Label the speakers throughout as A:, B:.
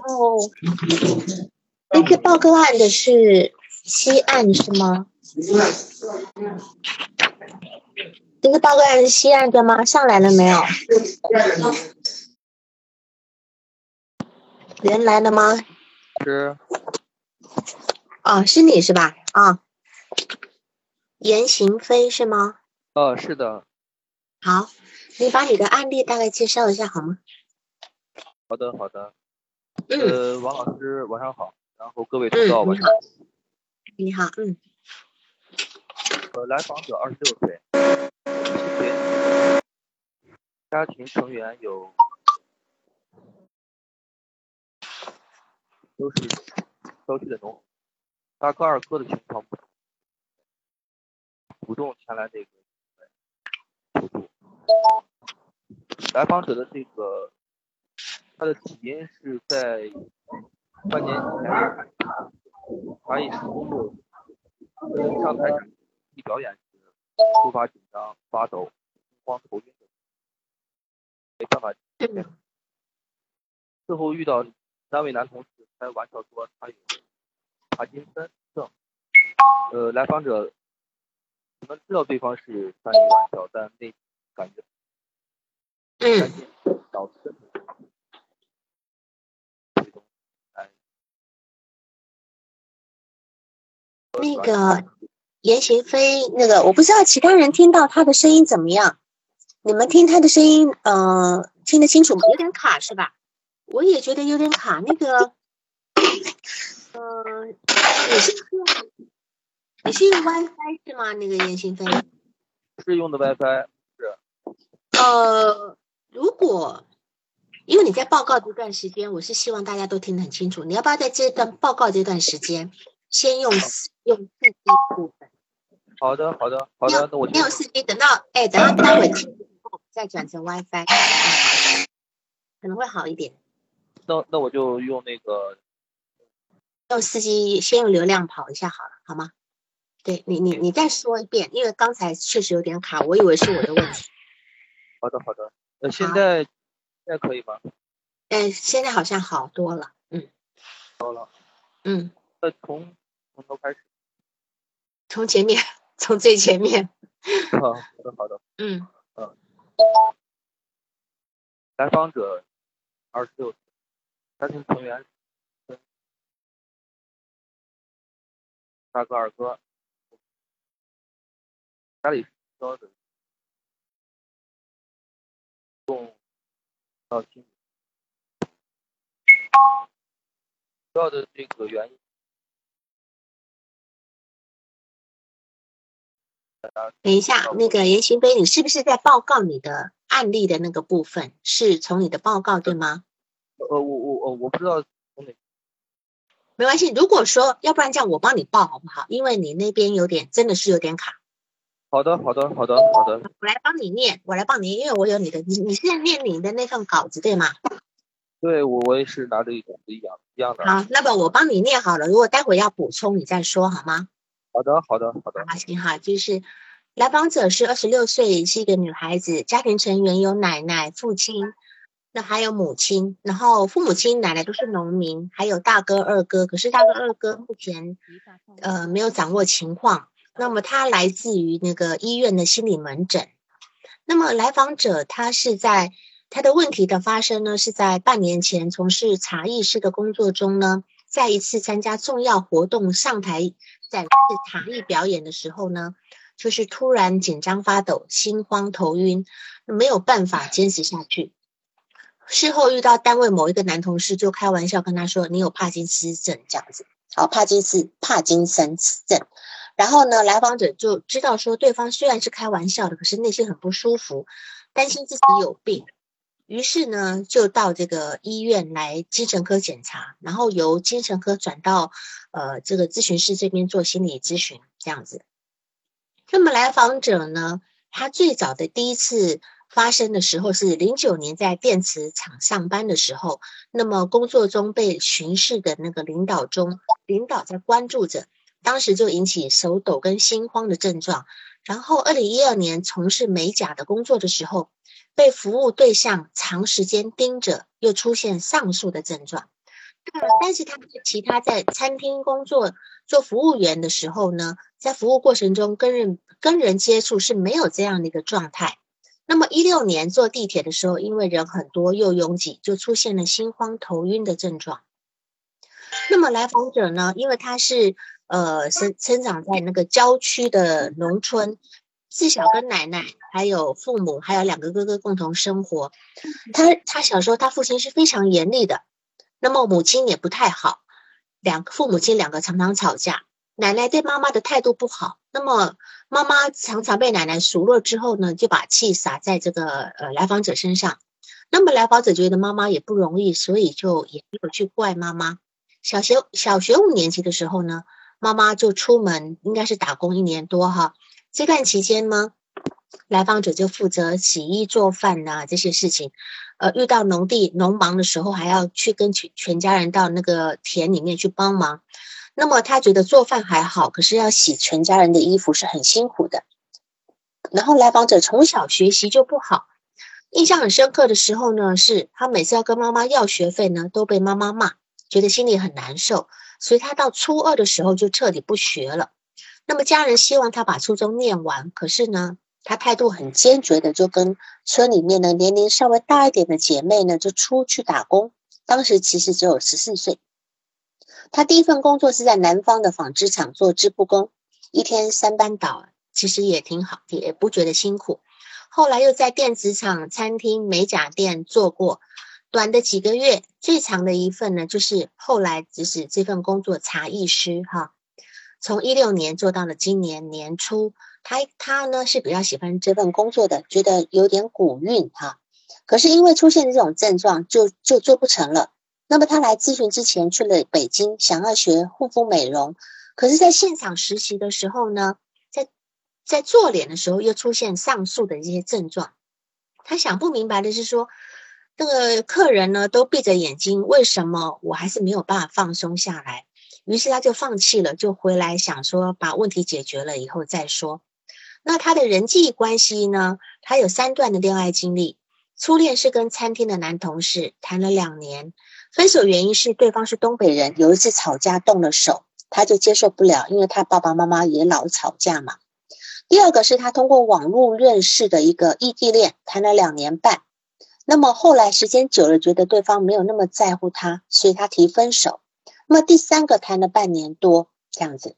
A: 后那个报个案的是西岸是吗？那个报个案是西岸的吗？上来了没有？人来了吗？
B: 是。
A: 哦，是你是吧？啊，严行飞是吗？
B: 哦，是的。
A: 好，你把你的案例大概介绍一下好吗？
B: 好的，好的。呃，王老师晚上好，然后各位同道晚上好。
A: 你好，嗯。
B: 呃，来访者二十六岁，家庭成员有都是郊区的农。大哥、二哥的情况主动前来这个求助。来访者的这个他的起因是在半年前，他一时工作上台一表演时突发紧张、发抖、惊慌头晕等，没办法。事后遇到三位男同事开玩笑说他有。帕金森症，呃，来访者，我们知道对方是开玩笑，但内感觉，
A: 嗯，
B: 导致
A: 那个严行飞，那个我不知道其他人听到他的声音怎么样，你们听他的声音，呃，听得清楚吗？有点卡是吧？我也觉得有点卡，那个。呃，你是用你是用 WiFi 是吗？那个严行飞
B: 是用的 WiFi 是。
A: 呃，如果因为你在报告这段时间，我是希望大家都听得很清楚。你要不要在这段报告这段时间先用用四 G 部分？
B: 好的，好的，好的。那我
A: 先用四 G，等到哎，等到待会听后再转成 WiFi，可能会好一点。
B: 那那我就用那个。
A: 用四 G 先用流量跑一下好了，好吗？对你，你你再说一遍，因为刚才确实有点卡，我以为是我的问题。
B: 好的，好的。那现在现在可以吗？
A: 哎，现在好像好多了，嗯。
B: 好了。
A: 嗯。
B: 那从从头开始。
A: 从前面，从最前面。
B: 好，好的，好的。
A: 嗯。
B: 嗯。来访者二十六岁，家庭成员。大哥、二哥，家里烧的，共到清，主要的这个原因。
A: 等一下，那个严行飞，你是不是在报告你的案例的那个部分？是从你的报告对吗？
B: 呃，我我我我不知道从哪。
A: 没关系，如果说要不然这样，我帮你报好不好？因为你那边有点真的是有点卡。
B: 好的，好的，好的，好的。
A: 我来帮你念，我来帮你，因为我有你的，你你是在念你的那份稿子对吗？
B: 对，我我也是拿着一种一样一样的。
A: 好，那么我帮你念好了，如果待会要补充，你再说好吗？
B: 好的，好的，好的。
A: 好，行哈，就是来访者是二十六岁，是一个女孩子，家庭成员有奶奶、父亲。那还有母亲，然后父母亲奶奶都是农民，还有大哥二哥，可是大哥二哥目前呃没有掌握情况。那么他来自于那个医院的心理门诊。那么来访者他是在他的问题的发生呢，是在半年前从事茶艺师的工作中呢，在一次参加重要活动上台展示才艺表演的时候呢，就是突然紧张发抖、心慌头晕，没有办法坚持下去。事后遇到单位某一个男同事，就开玩笑跟他说：“你有帕金斯症这样子。”好，帕金斯帕金森症。然后呢，来访者就知道说，对方虽然是开玩笑的，可是内心很不舒服，担心自己有病。于是呢，就到这个医院来精神科检查，然后由精神科转到呃这个咨询室这边做心理咨询这样子。那么来访者呢，他最早的第一次。发生的时候是零九年，在电池厂上班的时候，那么工作中被巡视的那个领导中，领导在关注着，当时就引起手抖跟心慌的症状。然后二零一二年从事美甲的工作的时候，被服务对象长时间盯着，又出现上述的症状。但是他们其他在餐厅工作做服务员的时候呢，在服务过程中跟人跟人接触是没有这样的一个状态。那么一六年坐地铁的时候，因为人很多又拥挤，就出现了心慌头晕的症状。那么来访者呢，因为他是呃生生长在那个郊区的农村，自小跟奶奶还有父母还有两个哥哥共同生活。他他小时候他父亲是非常严厉的，那么母亲也不太好，两个父母亲两个常常吵架。奶奶对妈妈的态度不好，那么妈妈常常被奶奶数落之后呢，就把气撒在这个呃来访者身上。那么来访者觉得妈妈也不容易，所以就也没有去怪妈妈。小学小学五年级的时候呢，妈妈就出门，应该是打工一年多哈。这段期间呢，来访者就负责洗衣做饭呐这些事情。呃，遇到农地农忙的时候，还要去跟全全家人到那个田里面去帮忙。那么他觉得做饭还好，可是要洗全家人的衣服是很辛苦的。然后来访者从小学习就不好，印象很深刻的时候呢，是他每次要跟妈妈要学费呢，都被妈妈骂，觉得心里很难受，所以他到初二的时候就彻底不学了。那么家人希望他把初中念完，可是呢，他态度很坚决的，就跟村里面的年龄稍微大一点的姐妹呢，就出去打工。当时其实只有十四岁。他第一份工作是在南方的纺织厂做织布工，一天三班倒，其实也挺好，也不觉得辛苦。后来又在电子厂、餐厅、美甲店做过，短的几个月，最长的一份呢，就是后来只是这份工作茶艺师哈，从一六年做到了今年年初。他他呢是比较喜欢这份工作的，觉得有点古韵哈，可是因为出现这种症状，就就做不成了。那么他来咨询之前去了北京，想要学护肤美容，可是在现场实习的时候呢，在在做脸的时候又出现上述的这些症状。他想不明白的是说，那个客人呢都闭着眼睛，为什么我还是没有办法放松下来？于是他就放弃了，就回来想说把问题解决了以后再说。那他的人际关系呢？他有三段的恋爱经历，初恋是跟餐厅的男同事谈了两年。分手原因是对方是东北人，有一次吵架动了手，他就接受不了，因为他爸爸妈妈也老吵架嘛。第二个是他通过网络认识的一个异地恋，谈了两年半，那么后来时间久了，觉得对方没有那么在乎他，所以他提分手。那么第三个谈了半年多这样子，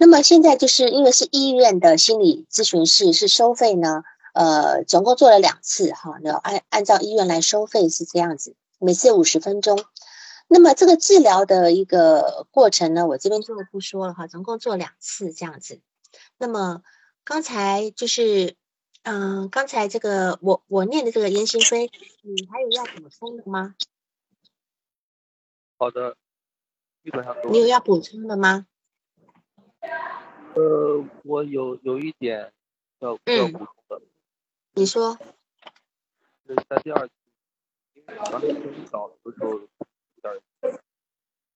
A: 那么现在就是因为是医院的心理咨询室，是收费呢，呃，总共做了两次哈，要按按照医院来收费是这样子。每次五十分钟，那么这个治疗的一个过程呢，我这边就不说了哈，总共做两次这样子。那么刚才就是，嗯，刚才这个我我念的这个言行飞，你还有要补充的吗？
B: 好的，基本上都
A: 你有要补充的吗？
B: 呃，我有有一点要要补充的。
A: 你说。
B: 是在第二。刚才很早的时候有点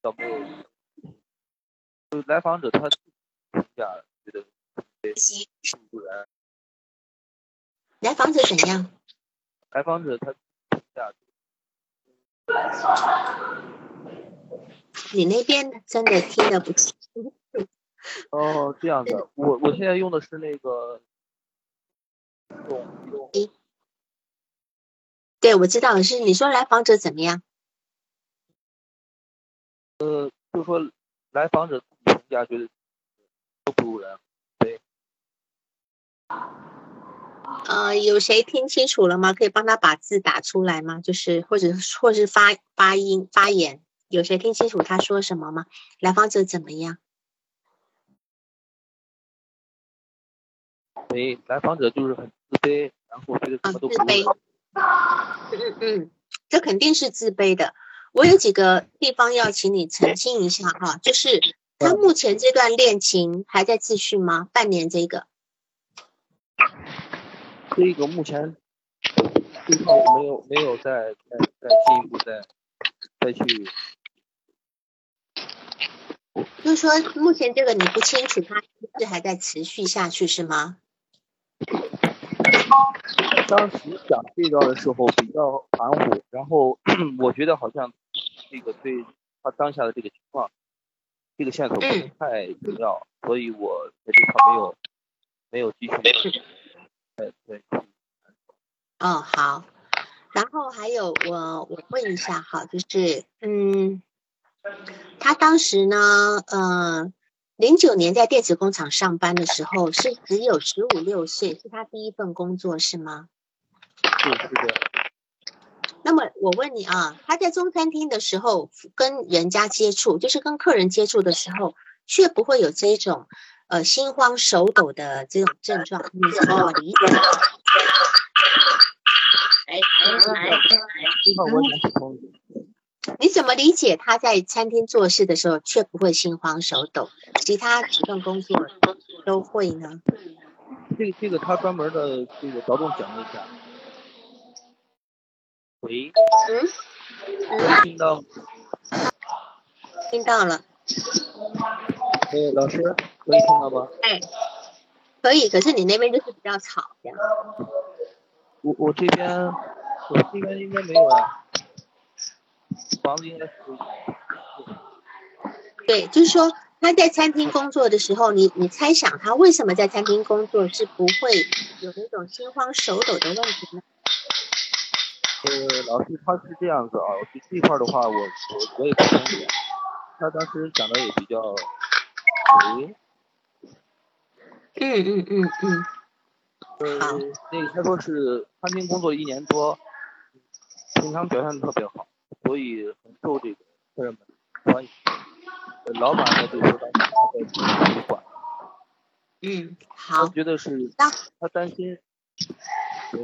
B: 小没有，就来访者他评价觉得不然。
A: 来访者怎样？
B: 来访者他评价。
A: 你那边真的听得不清楚。
B: 哦，这样的，我我现在用的是那个用用。
A: 对，我知道是你说来访者怎么样？
B: 呃，就说来访者评价觉得都不如人，对。
A: 呃，有谁听清楚了吗？可以帮他把字打出来吗？就是或者或是发发音发言，有谁听清楚他说什么吗？来访者怎么样？
B: 没，来访者就是很自卑，然后觉得什么都不如人。
A: 嗯嗯，这肯定是自卑的。我有几个地方要请你澄清一下哈，就是他目前这段恋情还在继续吗？半年这个？
B: 这个目前最后没有没有再再再进一步再再去。
A: 就是说，目前这个你不清楚，它是还在持续下去是吗？
B: 当时讲这个的时候比较含糊，然后 我觉得好像这个对他当下的这个情况，这个线索不是太重要，所以我在这块没有没有继续。对对。
A: 哦，好。然后还有我我问一下哈，就是嗯，他当时呢，呃，零九年在电子工厂上班的时候是只有十五六岁，是他第一份工作是吗？
B: 是是的。
A: 那么我问你啊，他在中餐厅的时候跟人家接触，就是跟客人接触的时候，却不会有这种呃心慌手抖的这种症状，你怎么理解？哎哎哎！你怎么理解他在餐厅做事的时候却不会心慌手抖，其他几份工作都会呢？
B: 这个这个他专门的这个着重讲了一下。喂，嗯，听到，
A: 听到了。
B: 哎，老师可以听到吗？
A: 哎，可以，可是你那边就是比较吵，这样。
B: 我我这边，我这边应该没有啊。
A: 对，就是说他在餐厅工作的时候，你你猜想他为什么在餐厅工作是不会有那种心慌手抖的问题呢？
B: 呃，老师他是这样子啊，这这块的话，我我我也不清楚。他当时讲的也比较，
A: 嗯嗯嗯嗯。
B: 嗯，那个他说是餐厅工作一年多，平常表现的特别好，所以很受这个客人们欢迎。老板呢就说担心他在管。
A: 嗯，好。
B: 我觉得是，他担心。喂。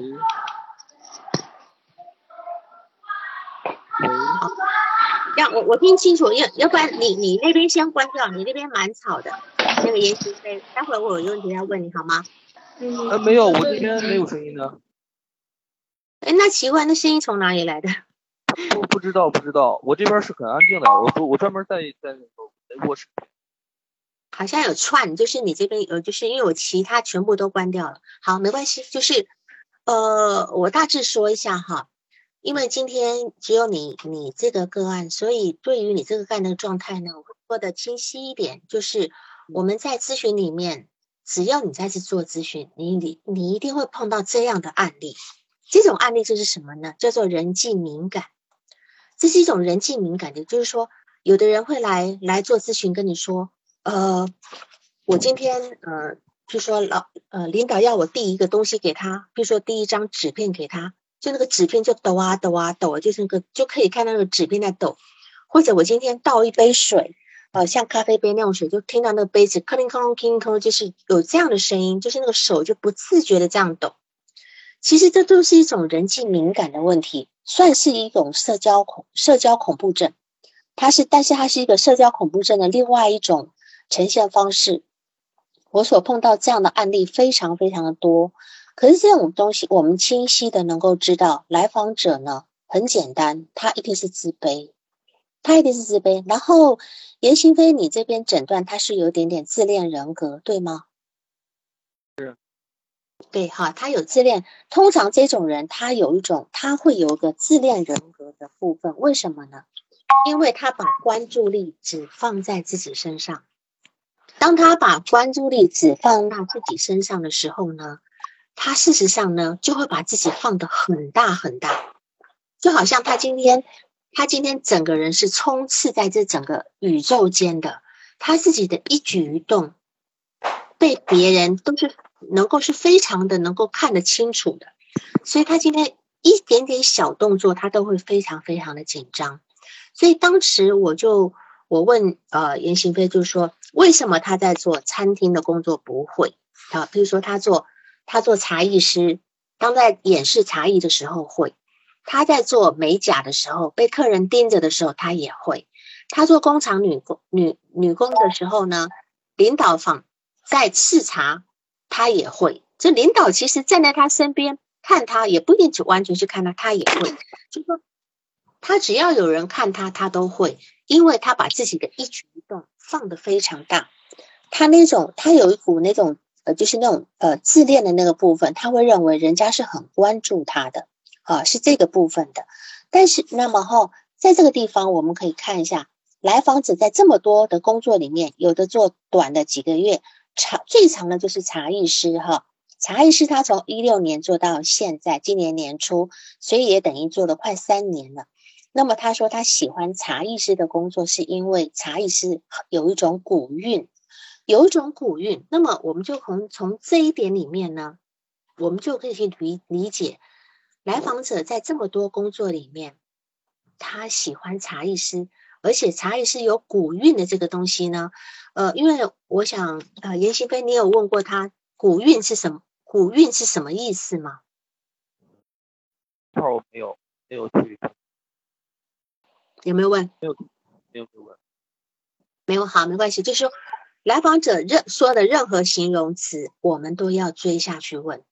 A: 好，要我我听清楚，要要不然你你那边先关掉，你那边蛮吵的。那个延时飞，待会儿我有问题要问你好吗？
B: 呃，没有，我这边没有声音的。
A: 哎，那奇怪，那声音从哪里来的？
B: 不不知道，不知道，我这边是很安静的，我我专门在在那个卧室。
A: 好像有串，就是你这边有，就是因为我其他全部都关掉了。好，没关系，就是呃，我大致说一下哈。因为今天只有你你这个个案，所以对于你这个个案的状态呢，我会说的清晰一点。就是我们在咨询里面，只要你再次做咨询，你你你一定会碰到这样的案例。这种案例就是什么呢？叫做人际敏感。这是一种人际敏感的，就是说，有的人会来来做咨询，跟你说，呃，我今天呃，就说老呃领导要我递一个东西给他，比如说递一张纸片给他。就那个纸片就抖啊抖啊抖，就是那个就可以看到那个纸片在抖。或者我今天倒一杯水，呃，像咖啡杯那种水，就听到那个杯子哐铃哐啷哐啷，就是有这样的声音，就是那个手就不自觉的这样抖。其实这都是一种人际敏感的问题，算是一种社交恐社交恐怖症。它是，但是它是一个社交恐怖症的另外一种呈现方式。我所碰到这样的案例非常非常的多。可是这种东西，我们清晰的能够知道，来访者呢很简单，他一定是自卑，他一定是自卑。然后严行飞，你这边诊断他是有点点自恋人格，对吗？对哈，他有自恋。通常这种人，他有一种，他会有一个自恋人格的部分，为什么呢？因为他把关注力只放在自己身上。当他把关注力只放到自己身上的时候呢？他事实上呢，就会把自己放得很大很大，就好像他今天，他今天整个人是充斥在这整个宇宙间的，他自己的一举一动，被别人都是能够是非常的能够看得清楚的，所以他今天一点点小动作，他都会非常非常的紧张。所以当时我就我问呃严行飞，就是说为什么他在做餐厅的工作不会啊？比如说他做。他做茶艺师，当在演示茶艺的时候会；他在做美甲的时候，被客人盯着的时候，他也会；他做工厂女工女女工的时候呢，领导访在视察，他也会。这领导其实站在他身边看他，也不一定就完全去看他，他也会。就说他只要有人看他，他都会，因为他把自己的一举一动放得非常大。他那种，他有一股那种。呃，就是那种呃自恋的那个部分，他会认为人家是很关注他的，啊，是这个部分的。但是那么后，在这个地方我们可以看一下，来访者在这么多的工作里面，有的做短的几个月，长最长的就是茶艺师哈。茶艺师他从一六年做到现在，今年年初，所以也等于做了快三年了。那么他说他喜欢茶艺师的工作，是因为茶艺师有一种古韵，有一种古韵。那么我们就从从这一点里面呢，我们就可以去理理解，来访者在这么多工作里面，他喜欢茶艺师，而且茶艺师有古韵的这个东西呢。呃，因为我想，呃，严新飞，你有问过他古韵是什么？古韵是什么意思吗？
B: 这我没有没有去，
A: 有没有问？
B: 没有没有问，
A: 没有好，没关系。就是说，来访者任说的任何形容词，我们都要追下去问，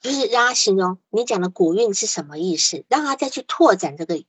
A: 就是让他形容你讲的古韵是什么意思，让他再去拓展这个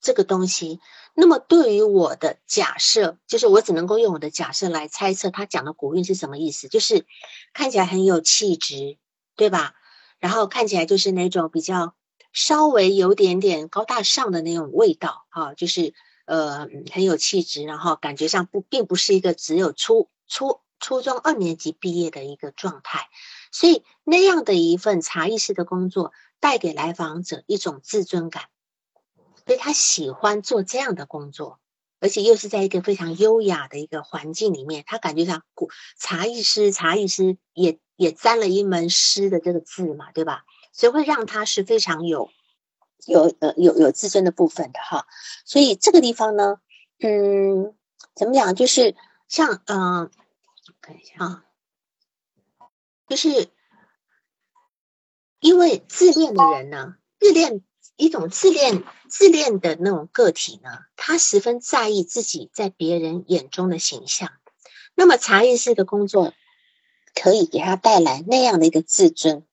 A: 这个东西。那么对于我的假设，就是我只能够用我的假设来猜测他讲的古韵是什么意思，就是看起来很有气质，对吧？然后看起来就是那种比较稍微有点点高大上的那种味道啊，就是呃很有气质，然后感觉上不并不是一个只有初初初中二年级毕业的一个状态，所以那样的一份茶艺师的工作带给来访者一种自尊感。所以他喜欢做这样的工作，而且又是在一个非常优雅的一个环境里面，他感觉上古茶艺师，茶艺师也也沾了一门师的这个字嘛，对吧？所以会让他是非常有有呃有有自尊的部分的哈。所以这个地方呢，嗯，怎么讲？就是像嗯，看一下啊，就是因为自恋的人呢，自恋。一种自恋、自恋的那种个体呢，他十分在意自己在别人眼中的形象。那么茶艺师的工作可以给他带来那样的一个自尊，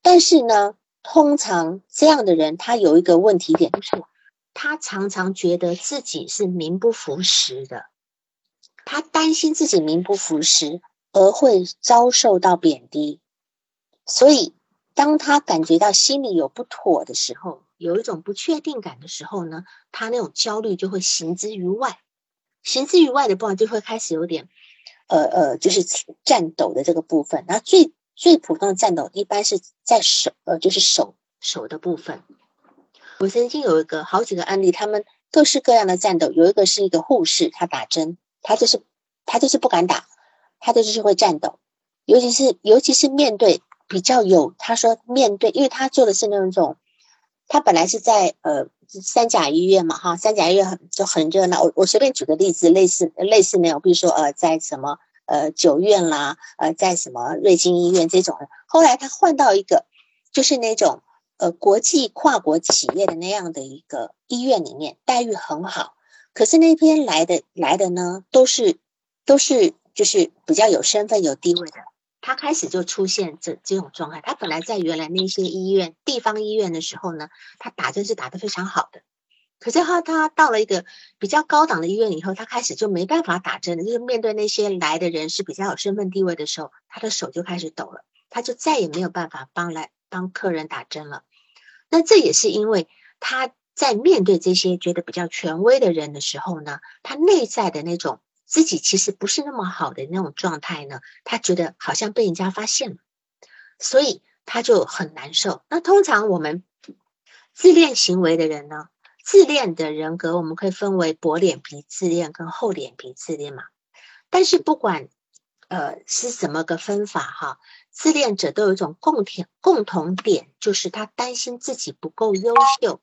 A: 但是呢，通常这样的人他有一个问题点，就是他常常觉得自己是名不符实的，他担心自己名不符实而会遭受到贬低，所以当他感觉到心里有不妥的时候。有一种不确定感的时候呢，他那种焦虑就会行之于外，行之于外的部分就会开始有点，呃呃，就是颤抖的这个部分。然后最最普通的颤抖一般是在手，呃，就是手手的部分。我曾经有一个好几个案例，他们各式各样的颤抖。有一个是一个护士，他打针，他就是他就是不敢打，他就是会颤抖，尤其是尤其是面对比较有，他说面对，因为他做的是那种。他本来是在呃三甲医院嘛，哈，三甲医院很就很热闹。我我随便举个例子，类似类似那种，比如说呃，在什么呃九院啦，呃，在什么瑞金医院这种。后来他换到一个就是那种呃国际跨国企业的那样的一个医院里面，待遇很好。可是那边来的来的呢，都是都是就是比较有身份有地位的。他开始就出现这这种状态。他本来在原来那些医院、地方医院的时候呢，他打针是打得非常好的。可是他他到了一个比较高档的医院以后，他开始就没办法打针了。就是面对那些来的人是比较有身份地位的时候，他的手就开始抖了，他就再也没有办法帮来帮客人打针了。那这也是因为他在面对这些觉得比较权威的人的时候呢，他内在的那种。自己其实不是那么好的那种状态呢，他觉得好像被人家发现了，所以他就很难受。那通常我们自恋行为的人呢，自恋的人格我们可以分为薄脸皮自恋跟厚脸皮自恋嘛。但是不管呃是怎么个分法哈，自恋者都有一种共点共同点，就是他担心自己不够优秀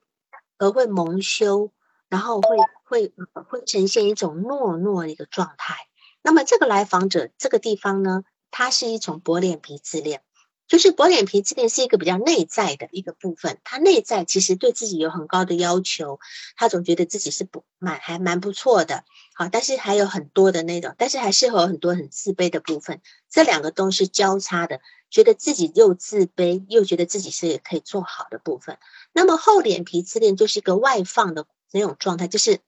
A: 而会蒙羞。然后会会会呈现一种懦弱的一个状态。那么这个来访者这个地方呢，它是一种薄脸皮自恋，就是薄脸皮自恋是一个比较内在的一个部分。他内在其实对自己有很高的要求，他总觉得自己是不蛮还蛮不错的，好，但是还有很多的那种，但是还是有很多很自卑的部分。这两个都是交叉的，觉得自己又自卑又觉得自己是可以做好的部分。那么厚脸皮自恋就是一个外放的。那种状态就是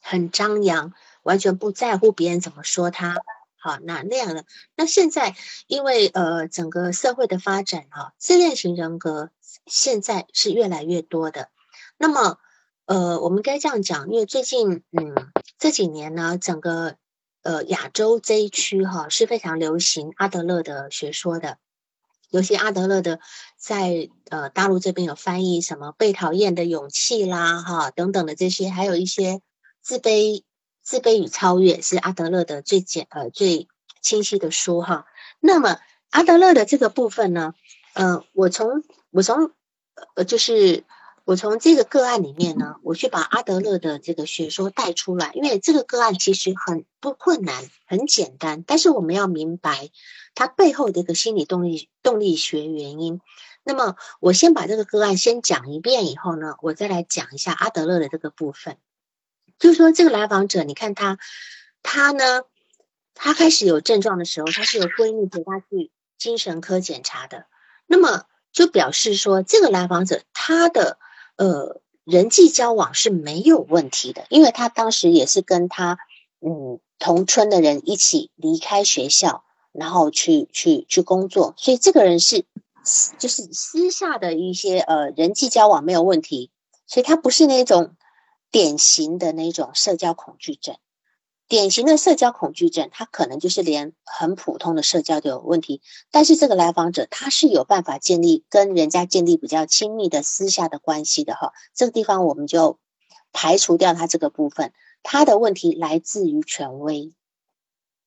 A: 很张扬，完全不在乎别人怎么说他。好，那那样的，那现在因为呃整个社会的发展哈，自恋型人格现在是越来越多的。那么呃，我们该这样讲，因为最近嗯这几年呢，整个呃亚洲这一区哈是非常流行阿德勒的学说的，尤其阿德勒的在呃大陆这边有翻译什么被讨厌的勇气啦哈等等的这些，还有一些自卑自卑与超越是阿德勒的最简呃最清晰的书哈。那么阿德勒的这个部分呢，呃，我从我从呃就是。我从这个个案里面呢，我去把阿德勒的这个学说带出来，因为这个个案其实很不困难，很简单，但是我们要明白它背后的一个心理动力动力学原因。那么我先把这个个案先讲一遍以后呢，我再来讲一下阿德勒的这个部分。就是说，这个来访者，你看他，他呢，他开始有症状的时候，他是有闺蜜陪他去精神科检查的，那么就表示说，这个来访者他的。呃，人际交往是没有问题的，因为他当时也是跟他嗯同村的人一起离开学校，然后去去去工作，所以这个人是就是私下的一些呃人际交往没有问题，所以他不是那种典型的那种社交恐惧症。典型的社交恐惧症，他可能就是连很普通的社交都有问题。但是这个来访者他是有办法建立跟人家建立比较亲密的私下的关系的哈。这个地方我们就排除掉他这个部分，他的问题来自于权威，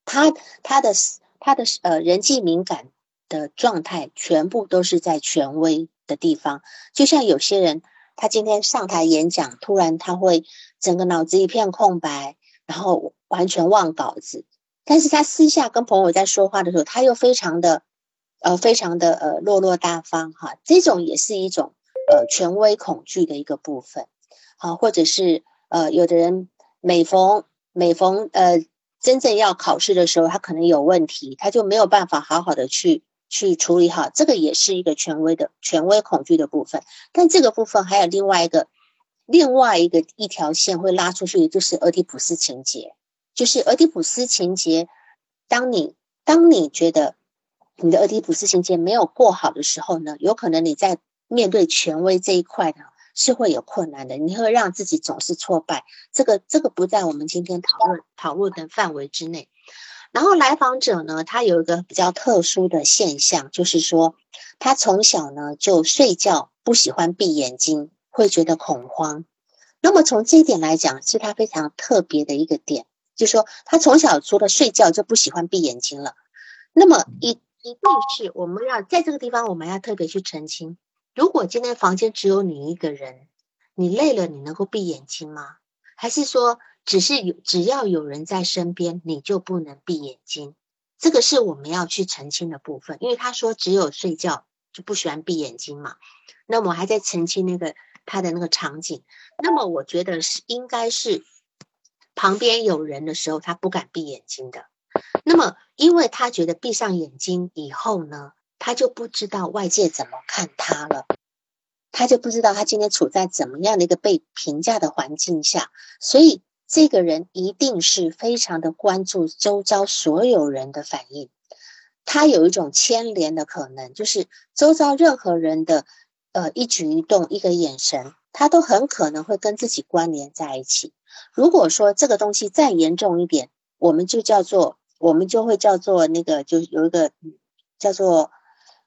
A: 他他的他的呃人际敏感的状态全部都是在权威的地方。就像有些人，他今天上台演讲，突然他会整个脑子一片空白。然后完全忘稿子，但是他私下跟朋友在说话的时候，他又非常的，呃，非常的呃落落大方哈，这种也是一种呃权威恐惧的一个部分，好，或者是呃有的人每逢每逢呃真正要考试的时候，他可能有问题，他就没有办法好好的去去处理好，这个也是一个权威的权威恐惧的部分，但这个部分还有另外一个。另外一个一条线会拉出去，就是俄狄浦斯情节。就是俄狄浦斯情节，当你当你觉得你的俄狄浦斯情节没有过好的时候呢，有可能你在面对权威这一块呢是会有困难的，你会让自己总是挫败。这个这个不在我们今天讨论讨论的范围之内。然后来访者呢，他有一个比较特殊的现象，就是说他从小呢就睡觉不喜欢闭眼睛。会觉得恐慌，那么从这一点来讲，是他非常特别的一个点，就是说他从小除了睡觉就不喜欢闭眼睛了。那么一一定是我们要在这个地方，我们要特别去澄清：如果今天房间只有你一个人，你累了，你能够闭眼睛吗？还是说只是有只要有人在身边，你就不能闭眼睛？这个是我们要去澄清的部分，因为他说只有睡觉就不喜欢闭眼睛嘛。那我还在澄清那个。他的那个场景，那么我觉得是应该是旁边有人的时候，他不敢闭眼睛的。那么，因为他觉得闭上眼睛以后呢，他就不知道外界怎么看他了，他就不知道他今天处在怎么样的一个被评价的环境下，所以这个人一定是非常的关注周遭所有人的反应，他有一种牵连的可能，就是周遭任何人的。呃，一举一动，一个眼神，他都很可能会跟自己关联在一起。如果说这个东西再严重一点，我们就叫做，我们就会叫做那个，就有一个叫做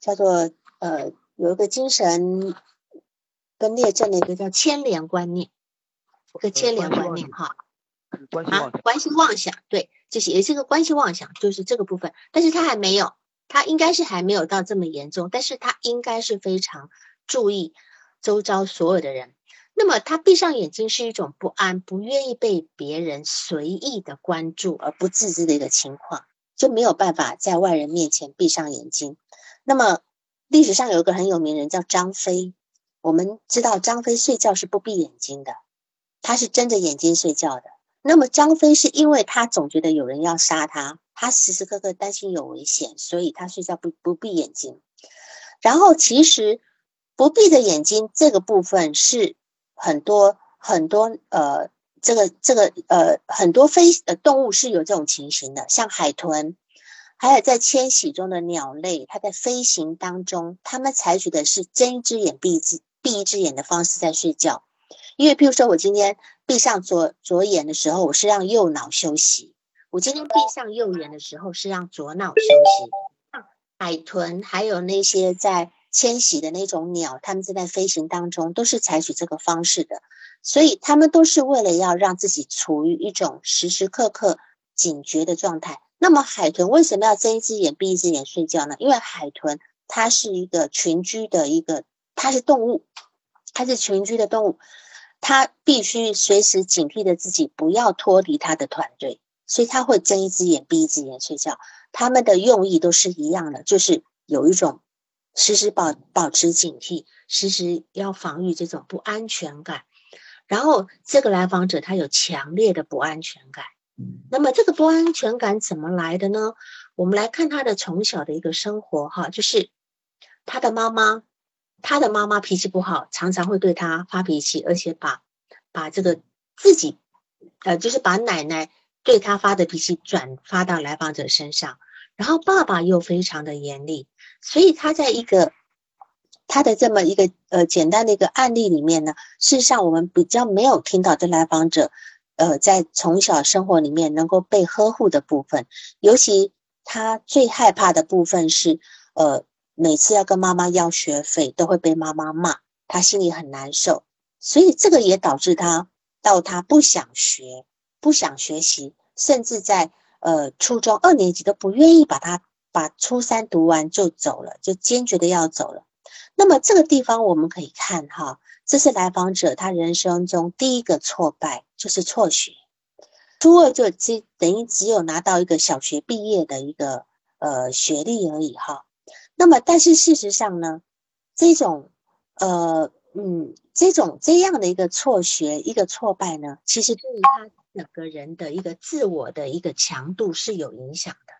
A: 叫做呃，有一个精神分裂症的一个叫牵连观念，一个牵连观念哈，
B: 啊，
A: 关系妄想，对，就是也是个关系妄想，就是这个部分，但是他还没有，他应该是还没有到这么严重，但是他应该是非常。注意周遭所有的人，那么他闭上眼睛是一种不安，不愿意被别人随意的关注而不自知的一个情况，就没有办法在外人面前闭上眼睛。那么历史上有一个很有名人叫张飞，我们知道张飞睡觉是不闭眼睛的，他是睁着眼睛睡觉的。那么张飞是因为他总觉得有人要杀他，他时时刻刻担心有危险，所以他睡觉不不闭眼睛。然后其实。不闭着眼睛这个部分是很多很多呃，这个这个呃很多飞呃动物是有这种情形的，像海豚，还有在迁徙中的鸟类，它在飞行当中，它们采取的是睁一只眼闭一只闭一只眼的方式在睡觉，因为譬如说我今天闭上左左眼的时候，我是让右脑休息；我今天闭上右眼的时候，是让左脑休息。海豚还有那些在迁徙的那种鸟，它们正在飞行当中，都是采取这个方式的。所以它们都是为了要让自己处于一种时时刻刻警觉的状态。那么海豚为什么要睁一只眼闭一只眼睡觉呢？因为海豚它是一个群居的一个，它是动物，它是群居的动物，它必须随时警惕着自己不要脱离他的团队，所以他会睁一只眼闭一只眼睡觉。他们的用意都是一样的，就是有一种时时保保持警惕，时时要防御这种不安全感。然后这个来访者他有强烈的不安全感，那么这个不安全感怎么来的呢？我们来看他的从小的一个生活哈，就是他的妈妈，他的妈妈脾气不好，常常会对他发脾气，而且把把这个自己呃，就是把奶奶对他发的脾气转发到来访者身上，然后爸爸又非常的严厉，所以他在一个。他的这么一个呃简单的一个案例里面呢，事实上我们比较没有听到这来访者，呃，在从小生活里面能够被呵护的部分，尤其他最害怕的部分是，呃，每次要跟妈妈要学费都会被妈妈骂，他心里很难受，所以这个也导致他到他不想学，不想学习，甚至在呃初中二年级都不愿意把他把初三读完就走了，就坚决的要走了。那么这个地方我们可以看哈，这是来访者他人生中第一个挫败，就是辍学。初二就只等于只有拿到一个小学毕业的一个呃学历而已哈。那么但是事实上呢，这种呃嗯这种这样的一个辍学一个挫败呢，其实对于他整个人的一个自我的一个强度是有影响的。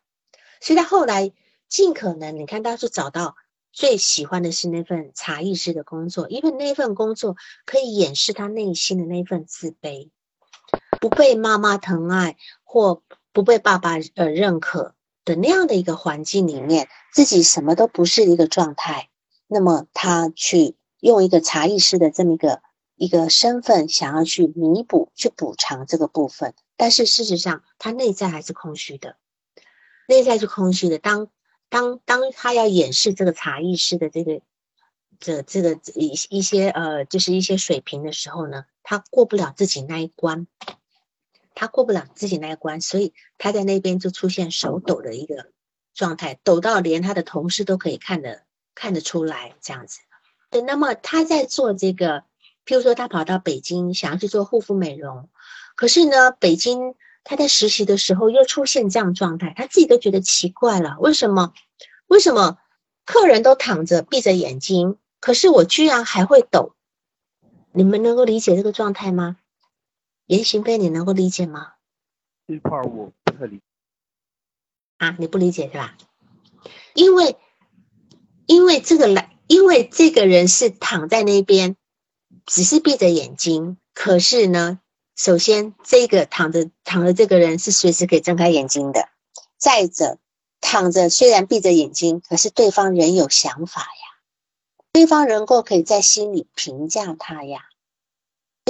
A: 所以他后来尽可能，你看他是找到。最喜欢的是那份茶艺师的工作，因为那份工作可以掩饰他内心的那份自卑，不被妈妈疼爱或不被爸爸呃认可的那样的一个环境里面，自己什么都不是一个状态。那么他去用一个茶艺师的这么一个一个身份，想要去弥补、去补偿这个部分，但是事实上他内在还是空虚的，内在是空虚的。当当当他要演示这个茶艺师的这个这这个一一些呃，就是一些水平的时候呢，他过不了自己那一关，他过不了自己那一关，所以他在那边就出现手抖的一个状态，抖到连他的同事都可以看得看得出来这样子。对，那么他在做这个，譬如说他跑到北京想要去做护肤美容，可是呢，北京。他在实习的时候又出现这样状态，他自己都觉得奇怪了。为什么？为什么客人都躺着闭着眼睛，可是我居然还会抖？你们能够理解这个状态吗？言行飞，你能够理解吗？
B: 这块我不太理。
A: 啊，你不理解是吧？因为，因为这个来，因为这个人是躺在那边，只是闭着眼睛，可是呢？首先，这个躺着躺着这个人是随时可以睁开眼睛的。再者，躺着虽然闭着眼睛，可是对方仍有想法呀，对方能够可以在心里评价他呀，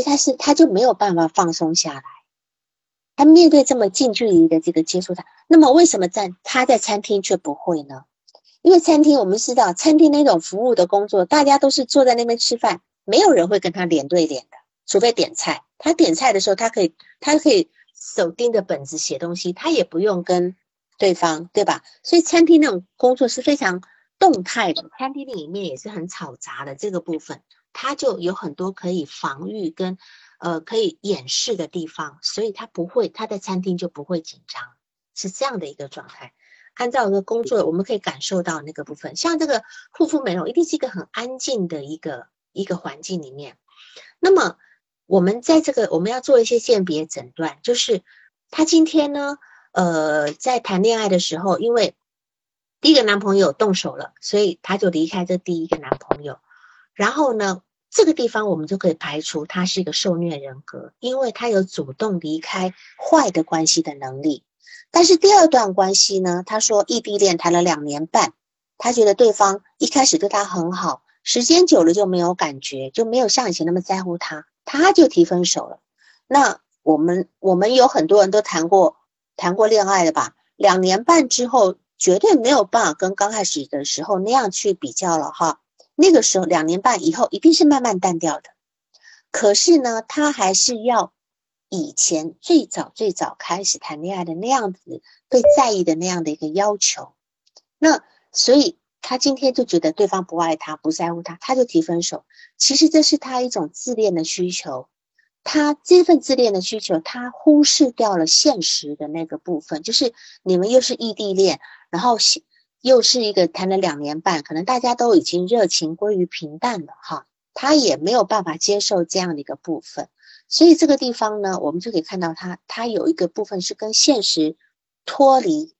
A: 他是他就没有办法放松下来。他面对这么近距离的这个接触他，那么为什么在他在餐厅却不会呢？因为餐厅我们知道，餐厅那种服务的工作，大家都是坐在那边吃饭，没有人会跟他脸对脸的，除非点菜。他点菜的时候，他可以，他可以手盯着本子写东西，他也不用跟对方，对吧？所以餐厅那种工作是非常动态的，餐厅里面也是很嘈杂的这个部分，他就有很多可以防御跟呃可以掩饰的地方，所以他不会，他在餐厅就不会紧张，是这样的一个状态。按照一个工作，我们可以感受到那个部分，像这个护肤美容，一定是一个很安静的一个一个环境里面，那么。我们在这个我们要做一些鉴别诊断，就是他今天呢，呃，在谈恋爱的时候，因为第一个男朋友动手了，所以他就离开这第一个男朋友。然后呢，这个地方我们就可以排除他是一个受虐人格，因为他有主动离开坏的关系的能力。但是第二段关系呢，他说异地恋谈了两年半，他觉得对方一开始对他很好，时间久了就没有感觉，就没有像以前那么在乎他。他就提分手了。那我们我们有很多人都谈过谈过恋爱的吧？两年半之后，绝对没有办法跟刚开始的时候那样去比较了哈。那个时候两年半以后，一定是慢慢淡掉的。可是呢，他还是要以前最早最早开始谈恋爱的那样子被在意的那样的一个要求。那所以。他今天就觉得对方不爱他，不在乎他，他就提分手。其实这是他一种自恋的需求，他这份自恋的需求，他忽视掉了现实的那个部分，就是你们又是异地恋，然后又是一个谈了两年半，可能大家都已经热情归于平淡了哈，他也没有办法接受这样的一个部分，所以这个地方呢，我们就可以看到他，他有一个部分是跟现实脱离。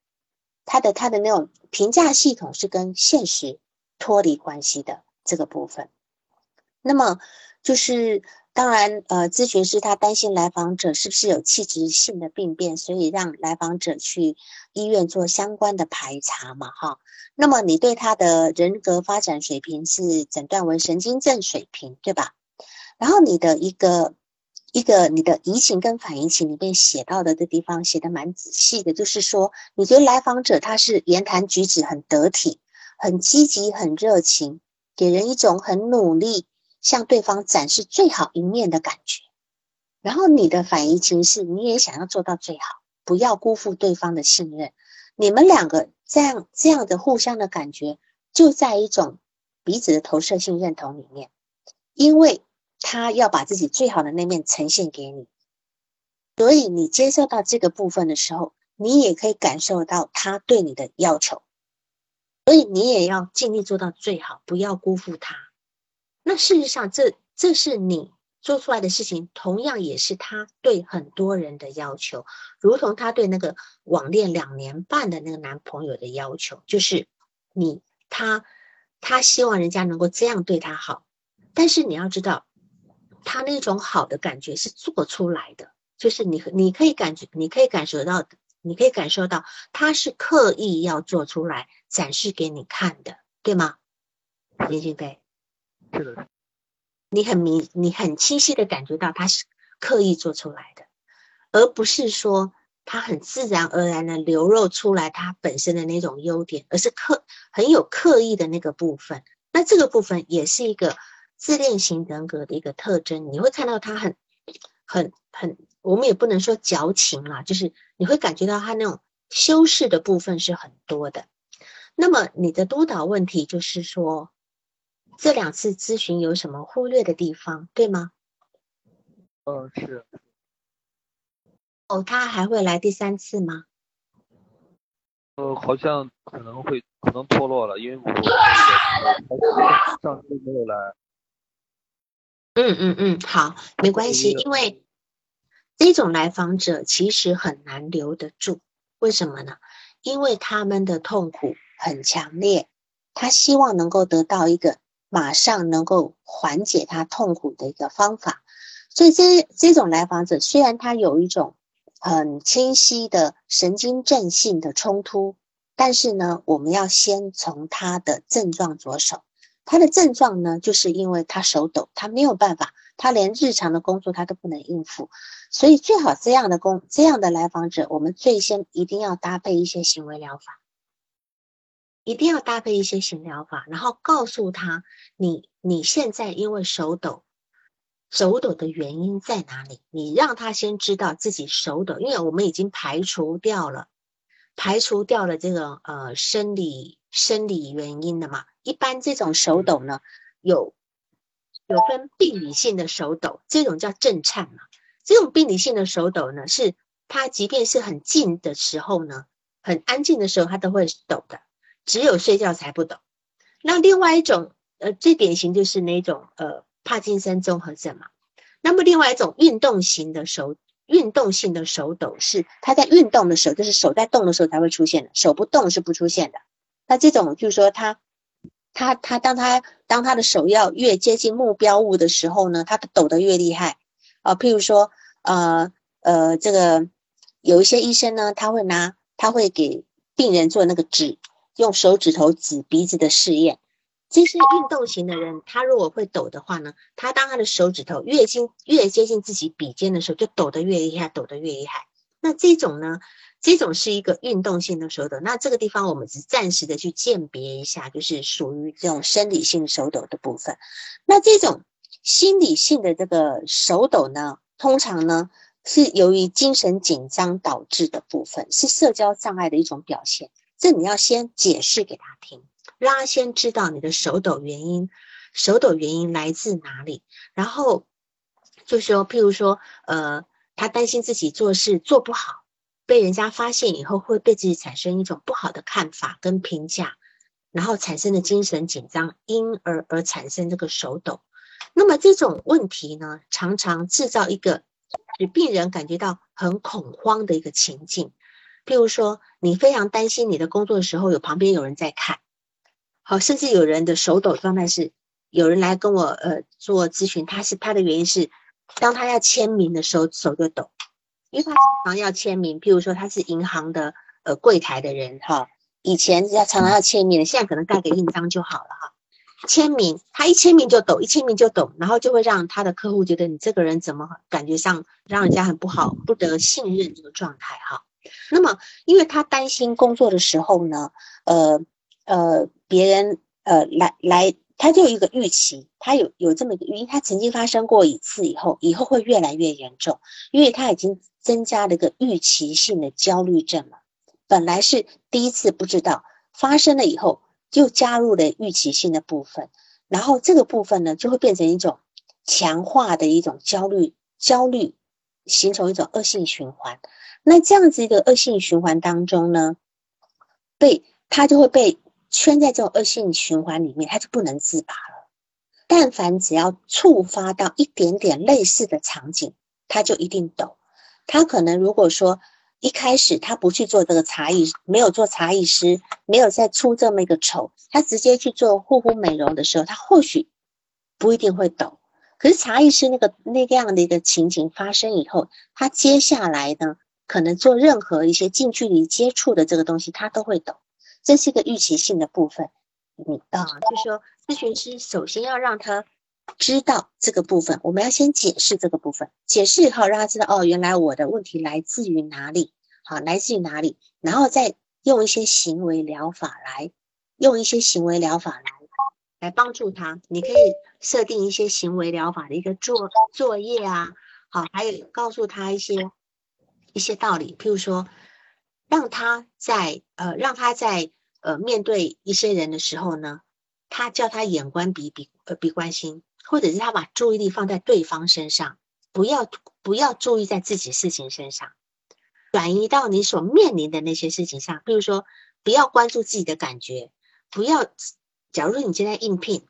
A: 他的他的那种评价系统是跟现实脱离关系的这个部分，那么就是当然呃，咨询师他担心来访者是不是有器质性的病变，所以让来访者去医院做相关的排查嘛哈。那么你对他的人格发展水平是诊断为神经症水平对吧？然后你的一个。一个你的移情跟反移情里面写到的这地方写的蛮仔细的，就是说你觉得来访者他是言谈举止很得体、很积极、很热情，给人一种很努力向对方展示最好一面的感觉。然后你的反移情是你也想要做到最好，不要辜负对方的信任。你们两个这样这样的互相的感觉，就在一种彼此的投射性认同里面，因为。他要把自己最好的那面呈现给你，所以你接受到这个部分的时候，你也可以感受到他对你的要求，所以你也要尽力做到最好，不要辜负他。那事实上，这这是你做出来的事情，同样也是他对很多人的要求，如同他对那个网恋两年半的那个男朋友的要求，就是你他他希望人家能够这样对他好，但是你要知道。他那种好的感觉是做出来的，就是你你可以感觉，你可以感受到的，你可以感受到他是刻意要做出来展示给你看的，对吗？林俊飞，
B: 是的，
A: 你很明，你很清晰的感觉到他是刻意做出来的，而不是说他很自然而然的流露出来他本身的那种优点，而是刻很有刻意的那个部分。那这个部分也是一个。自恋型人格的一个特征，你会看到他很、很、很，我们也不能说矫情啦，就是你会感觉到他那种修饰的部分是很多的。那么你的督导问题就是说，这两次咨询有什么忽略的地方，对吗？
B: 嗯，是。
A: 哦，他还会来第三次吗？
B: 呃，好像可能会，可能脱落了，因为我上次没有来。
A: 嗯嗯嗯，好，没关系，因为这种来访者其实很难留得住，为什么呢？因为他们的痛苦很强烈，他希望能够得到一个马上能够缓解他痛苦的一个方法，所以这这种来访者虽然他有一种很清晰的神经症性的冲突，但是呢，我们要先从他的症状着手。他的症状呢，就是因为他手抖，他没有办法，他连日常的工作他都不能应付，所以最好这样的工这样的来访者，我们最先一定要搭配一些行为疗法，一定要搭配一些行疗法，然后告诉他你你现在因为手抖，手抖的原因在哪里？你让他先知道自己手抖，因为我们已经排除掉了，排除掉了这个呃生理生理原因的嘛。一般这种手抖呢，有有分病理性的手抖，这种叫震颤嘛。这种病理性的手抖呢，是他即便是很静的时候呢，很安静的时候，他都会抖的，只有睡觉才不抖。那另外一种，呃，最典型就是那种呃帕金森综合症嘛。那么另外一种运动型的手运动性的手抖，是他在运动的时候，就是手在动的时候才会出现的，手不动是不出现的。那这种就是说他。他他当他当他的手要越接近目标物的时候呢，他抖得越厉害啊。譬如说，呃呃，这个有一些医生呢，他会拿他会给病人做那个指用手指头指鼻子的试验。这些运动型的人，他如果会抖的话呢，他当他的手指头越近越接近自己笔尖的时候，就抖得越厉害，抖得越厉害。那这种呢，这种是一个运动性的手抖。那这个地方我们只暂时的去鉴别一下，就是属于这种生理性手抖的部分。那这种心理性的这个手抖呢，通常呢是由于精神紧张导致的部分，是社交障碍的一种表现。这你要先解释给他听。让他先知道你的手抖原因，手抖原因来自哪里，然后就说，譬如说，呃，他担心自己做事做不好，被人家发现以后会对自己产生一种不好的看法跟评价，然后产生的精神紧张，因而而产生这个手抖。那么这种问题呢，常常制造一个使病人感觉到很恐慌的一个情境。譬如说，你非常担心你的工作的时候，有旁边有人在看。好，甚至有人的手抖状态是，有人来跟我呃做咨询，他是他的原因是，当他要签名的时候手就抖，因为他常常要签名，譬如说他是银行的呃柜台的人哈，以前要常常要签名，现在可能盖个印章就好了哈。签名，他一签名就抖，一签名就抖，然后就会让他的客户觉得你这个人怎么感觉上让人家很不好，不得信任这个状态哈。那么，因为他担心工作的时候呢，呃。呃，别人呃来来，他就有一个预期，他有有这么一个预期，他曾经发生过一次以后，以后会越来越严重，因为他已经增加了一个预期性的焦虑症了。本来是第一次不知道，发生了以后就加入了预期性的部分，然后这个部分呢就会变成一种强化的一种焦虑，焦虑形成一种恶性循环。那这样子一个恶性循环当中呢，被他就会被。圈在这种恶性循环里面，他就不能自拔了。但凡只要触发到一点点类似的场景，他就一定抖。他可能如果说一开始他不去做这个茶艺，没有做茶艺师，没有再出这么一个丑，他直接去做护肤美容的时候，他或许不一定会抖。可是茶艺师那个那样的一个情景发生以后，他接下来呢，可能做任何一些近距离接触的这个东西，他都会抖。这是一个预期性的部分，你啊，就是说，咨询师首先要让他知道这个部分，我们要先解释这个部分，解释以后让他知道，哦，原来我的问题来自于哪里，好，来自于哪里，然后再用一些行为疗法来，用一些行为疗法来，来帮助他。你可以设定一些行为疗法的一个作作业啊，好，还有告诉他一些一些道理，譬如说，让他在呃，让他在。呃，面对一些人的时候呢，他叫他眼观鼻，鼻呃鼻观心，或者是他把注意力放在对方身上，不要不要注意在自己事情身上，转移到你所面临的那些事情上。比如说，不要关注自己的感觉，不要。假如你现在应聘，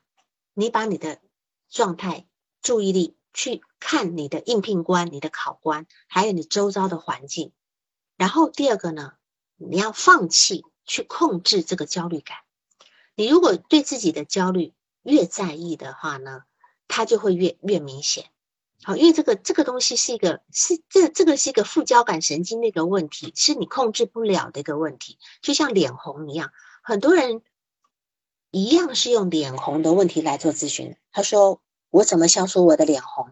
A: 你把你的状态、注意力去看你的应聘官、你的考官，还有你周遭的环境。然后第二个呢，你要放弃。去控制这个焦虑感。你如果对自己的焦虑越在意的话呢，它就会越越明显。好，因为这个这个东西是一个是这这个是一个副交感神经的一个问题，是你控制不了的一个问题。就像脸红一样，很多人一样是用脸红的问题来做咨询。他说：“我怎么消除我的脸红？”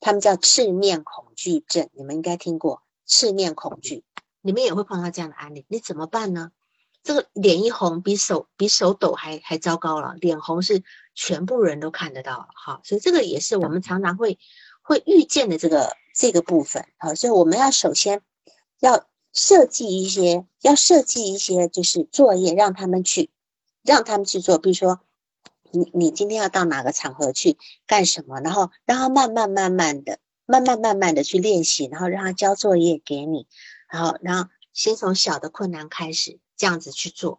A: 他们叫赤面恐惧症，你们应该听过赤面恐惧，你们也会碰到这样的案例，你怎么办呢？这个脸一红，比手比手抖还还糟糕了。脸红是全部人都看得到了，哈，所以这个也是我们常常会会遇见的这个这个部分，好，所以我们要首先要设计一些，要设计一些就是作业，让他们去让他们去做。比如说，你你今天要到哪个场合去干什么，然后让他慢慢慢慢的、慢慢慢慢的去练习，然后让他交作业给你，然后然后先从小的困难开始。这样子去做，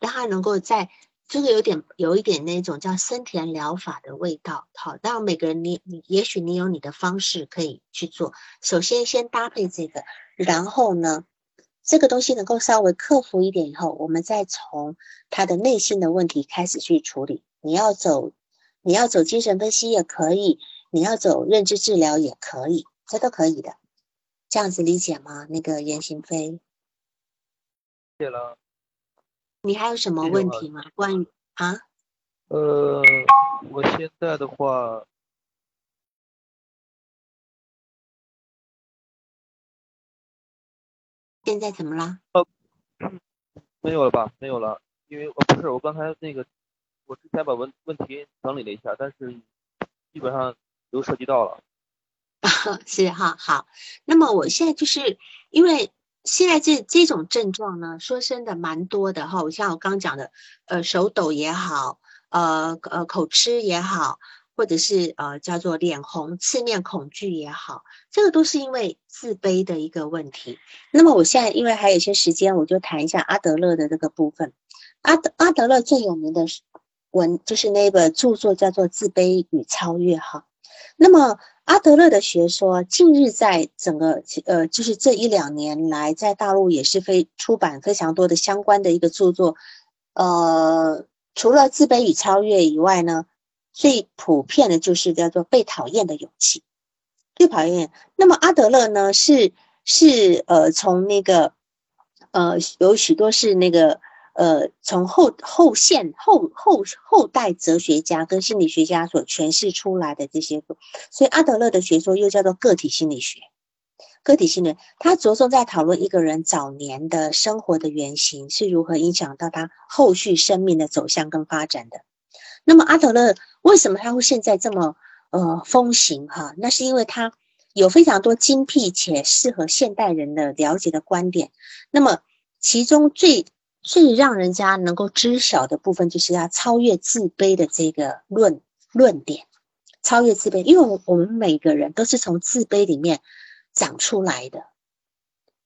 A: 让他能够在这个有点有一点那种叫森田疗法的味道。好，当然每个人你你也许你有你的方式可以去做。首先先搭配这个，然后呢，这个东西能够稍微克服一点以后，我们再从他的内心的问题开始去处理。你要走，你要走精神分析也可以，你要走认知治疗也可以，这都可以的。这样子理解吗？那个严行飞。
B: 谢了，
A: 你还有什么问题吗？关于啊，
B: 呃，我现在的话，
A: 现在怎么了？
B: 没有了吧？没有了，因为我不是我刚才那个，我之前把问问题整理了一下，但是基本上都涉及到了。
A: 是哈，好。那么我现在就是因为现在这这种症状呢，说真的蛮多的哈。我像我刚讲的，呃，手抖也好，呃呃，口吃也好，或者是呃叫做脸红、赤面恐惧也好，这个都是因为自卑的一个问题。那么我现在因为还有一些时间，我就谈一下阿德勒的这个部分。阿德阿德勒最有名的文就是那个著作叫做《自卑与超越》哈。那么阿德勒的学说，近日在整个呃，就是这一两年来，在大陆也是非出版非常多的相关的一个著作。呃，除了自卑与超越以外呢，最普遍的就是叫做被讨厌的勇气。被讨厌。那么阿德勒呢，是是呃，从那个呃，有许多是那个。呃，从后后现后后后代哲学家跟心理学家所诠释出来的这些，所以阿德勒的学说又叫做个体心理学。个体心理，他着重在讨论一个人早年的生活的原型是如何影响到他后续生命的走向跟发展的。那么阿德勒为什么他会现在这么呃风行哈？那是因为他有非常多精辟且适合现代人的了解的观点。那么其中最最让人家能够知晓的部分，就是要超越自卑的这个论论点，超越自卑，因为我们每个人都是从自卑里面长出来的，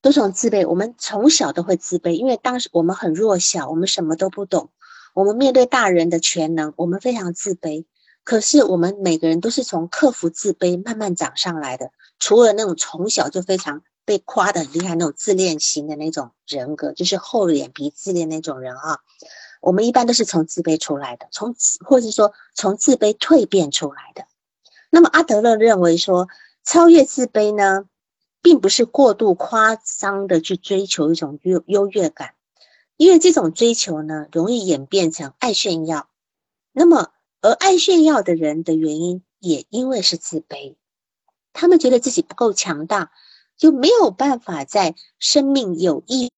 A: 都从自卑，我们从小都会自卑，因为当时我们很弱小，我们什么都不懂，我们面对大人的全能，我们非常自卑。可是我们每个人都是从克服自卑慢慢长上来的，除了那种从小就非常。被夸的很厉害那种自恋型的那种人格，就是厚脸皮自恋那种人啊。我们一般都是从自卑出来的，从或者说从自卑蜕变出来的。那么阿德勒认为说，超越自卑呢，并不是过度夸张的去追求一种优优越感，因为这种追求呢，容易演变成爱炫耀。那么而爱炫耀的人的原因，也因为是自卑，他们觉得自己不够强大。就没有办法在生命有意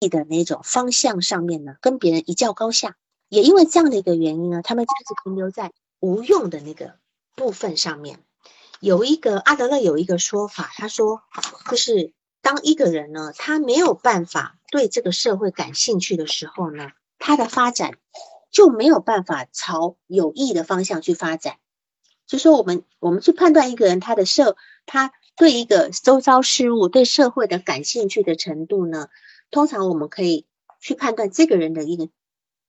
A: 义的那种方向上面呢，跟别人一较高下。也因为这样的一个原因呢，他们一直停留在无用的那个部分上面。有一个阿德勒有一个说法，他说，就是当一个人呢，他没有办法对这个社会感兴趣的时候呢，他的发展就没有办法朝有益的方向去发展。就说我们我们去判断一个人他的社他。对一个周遭事物、对社会的感兴趣的程度呢，通常我们可以去判断这个人的一个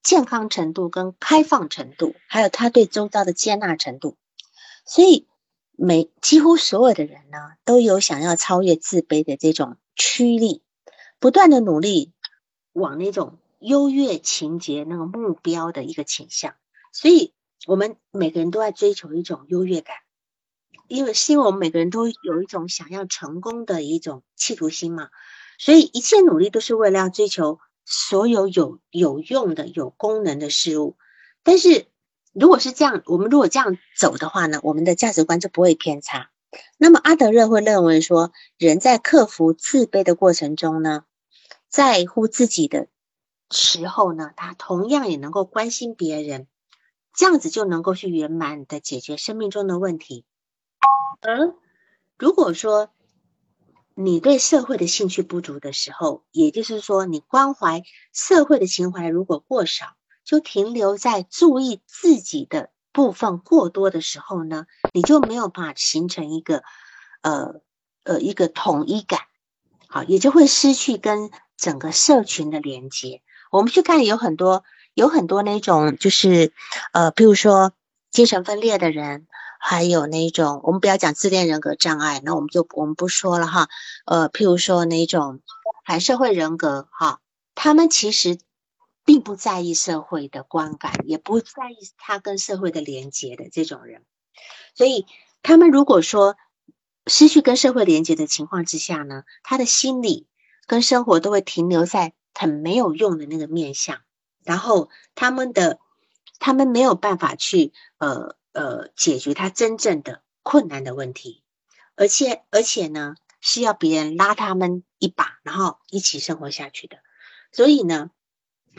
A: 健康程度跟开放程度，还有他对周遭的接纳程度。所以，每几乎所有的人呢，都有想要超越自卑的这种驱力，不断的努力往那种优越情节那个目标的一个倾向。所以，我们每个人都在追求一种优越感。因为是因为我们每个人都有一种想要成功的一种企图心嘛，所以一切努力都是为了要追求所有有有用的、有功能的事物。但是如果是这样，我们如果这样走的话呢，我们的价值观就不会偏差。那么阿德勒会认为说，人在克服自卑的过程中呢，在乎自己的时候呢，他同样也能够关心别人，这样子就能够去圆满的解决生命中的问题。而如果说你对社会的兴趣不足的时候，也就是说你关怀社会的情怀如果过少，就停留在注意自己的部分过多的时候呢，你就没有办法形成一个呃呃一个统一感，好，也就会失去跟整个社群的连接。我们去看有很多有很多那种就是呃，比如说精神分裂的人。还有那种，我们不要讲自恋人格障碍，那我们就我们不说了哈。呃，譬如说那种反社会人格哈，他们其实并不在意社会的观感，也不在意他跟社会的连接的这种人。所以他们如果说失去跟社会连接的情况之下呢，他的心理跟生活都会停留在很没有用的那个面相，然后他们的他们没有办法去呃呃解决他真正的困难的问题，而且而且呢是要别人拉他们一把，然后一起生活下去的。所以呢，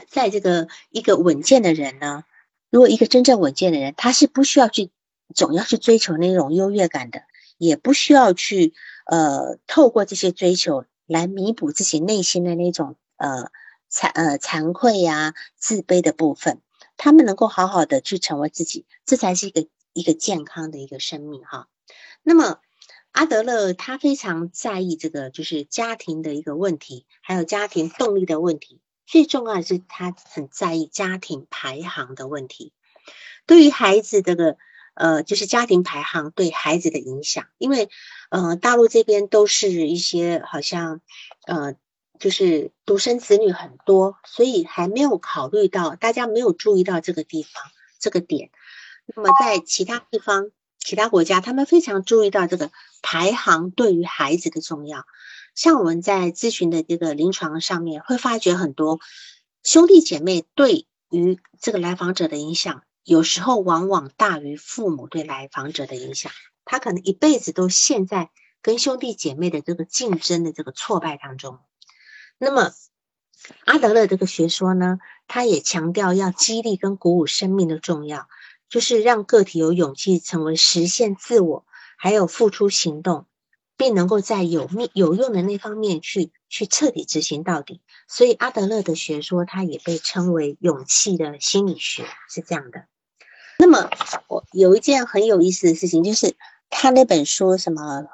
A: 在这个一个稳健的人呢，如果一个真正稳健的人，他是不需要去总要去追求那种优越感的，也不需要去呃透过这些追求来弥补自己内心的那种呃。惭呃惭愧呀、自卑的部分，他们能够好好的去成为自己，这才是一个一个健康的一个生命哈。那么阿德勒他非常在意这个就是家庭的一个问题，还有家庭动力的问题。最重要的是他很在意家庭排行的问题，对于孩子这个呃就是家庭排行对孩子的影响，因为呃大陆这边都是一些好像呃。就是独生子女很多，所以还没有考虑到，大家没有注意到这个地方这个点。那么在其他地方、其他国家，他们非常注意到这个排行对于孩子的重要。像我们在咨询的这个临床上面，会发觉很多兄弟姐妹对于这个来访者的影响，有时候往往大于父母对来访者的影响。他可能一辈子都陷在跟兄弟姐妹的这个竞争的这个挫败当中。那么，阿德勒这个学说呢，他也强调要激励跟鼓舞生命的重要，就是让个体有勇气成为实现自我，还有付出行动，并能够在有命有用的那方面去去彻底执行到底。所以，阿德勒的学说，它也被称为勇气的心理学，是这样的。那么，我有一件很有意思的事情，就是他那本书什么？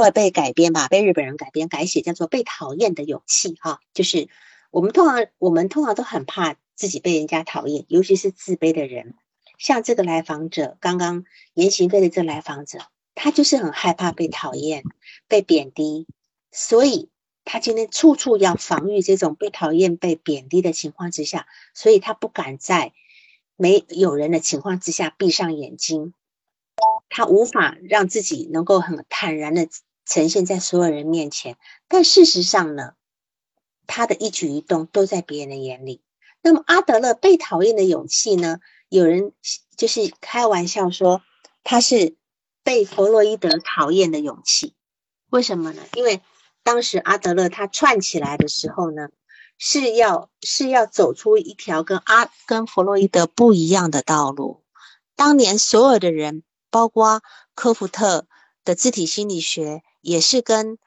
A: 会被改编吧，被日本人改编改写，叫做《被讨厌的勇气》哈，就是我们通常我们通常都很怕自己被人家讨厌，尤其是自卑的人。像这个来访者，刚刚言行对的这来访者，他就是很害怕被讨厌、被贬低，所以他今天处处要防御这种被讨厌、被贬低的情况之下，所以他不敢在没有人的情况之下闭上眼睛，他无法让自己能够很坦然的。呈现在所有人面前，但事实上呢，他的一举一动都在别人的眼里。那么阿德勒被讨厌的勇气呢？有人就是开玩笑说，他是被弗洛伊德讨厌的勇气。为什么呢？因为当时阿德勒他串起来的时候呢，是要是要走出一条跟阿跟弗洛伊德不一样的道路。当年所有的人，包括科福特的自体心理学。也是跟，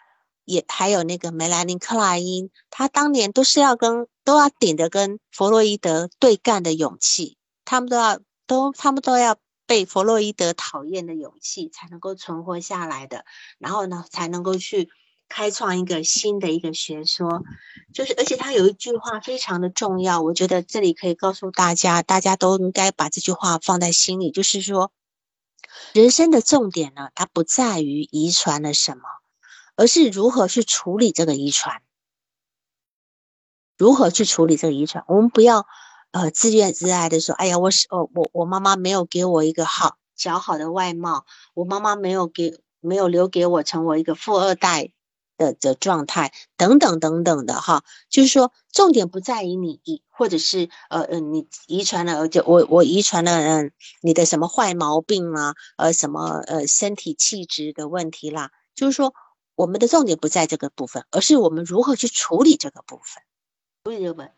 A: 也还有那个梅兰妮·克莱因，他当年都是要跟都要顶着跟弗洛伊德对干的勇气，他们都要都他们都要被弗洛伊德讨厌的勇气才能够存活下来的，然后呢才能够去开创一个新的一个学说，就是而且他有一句话非常的重要，我觉得这里可以告诉大家，大家都应该把这句话放在心里，就是说。人生的重点呢，它不在于遗传了什么，而是如何去处理这个遗传。如何去处理这个遗传？我们不要呃自怨自艾的说：“哎呀，我是哦，我我妈妈没有给我一个好较好的外貌，我妈妈没有给没有留给我成为一个富二代。”的的状态等等等等的哈，就是说重点不在于你遗，或者是呃呃你遗传了，就我我遗传了嗯你的什么坏毛病啊，呃什么呃身体气质的问题啦，就是说我们的重点不在这个部分，而是我们如何去处理这个部分，处理这个部分。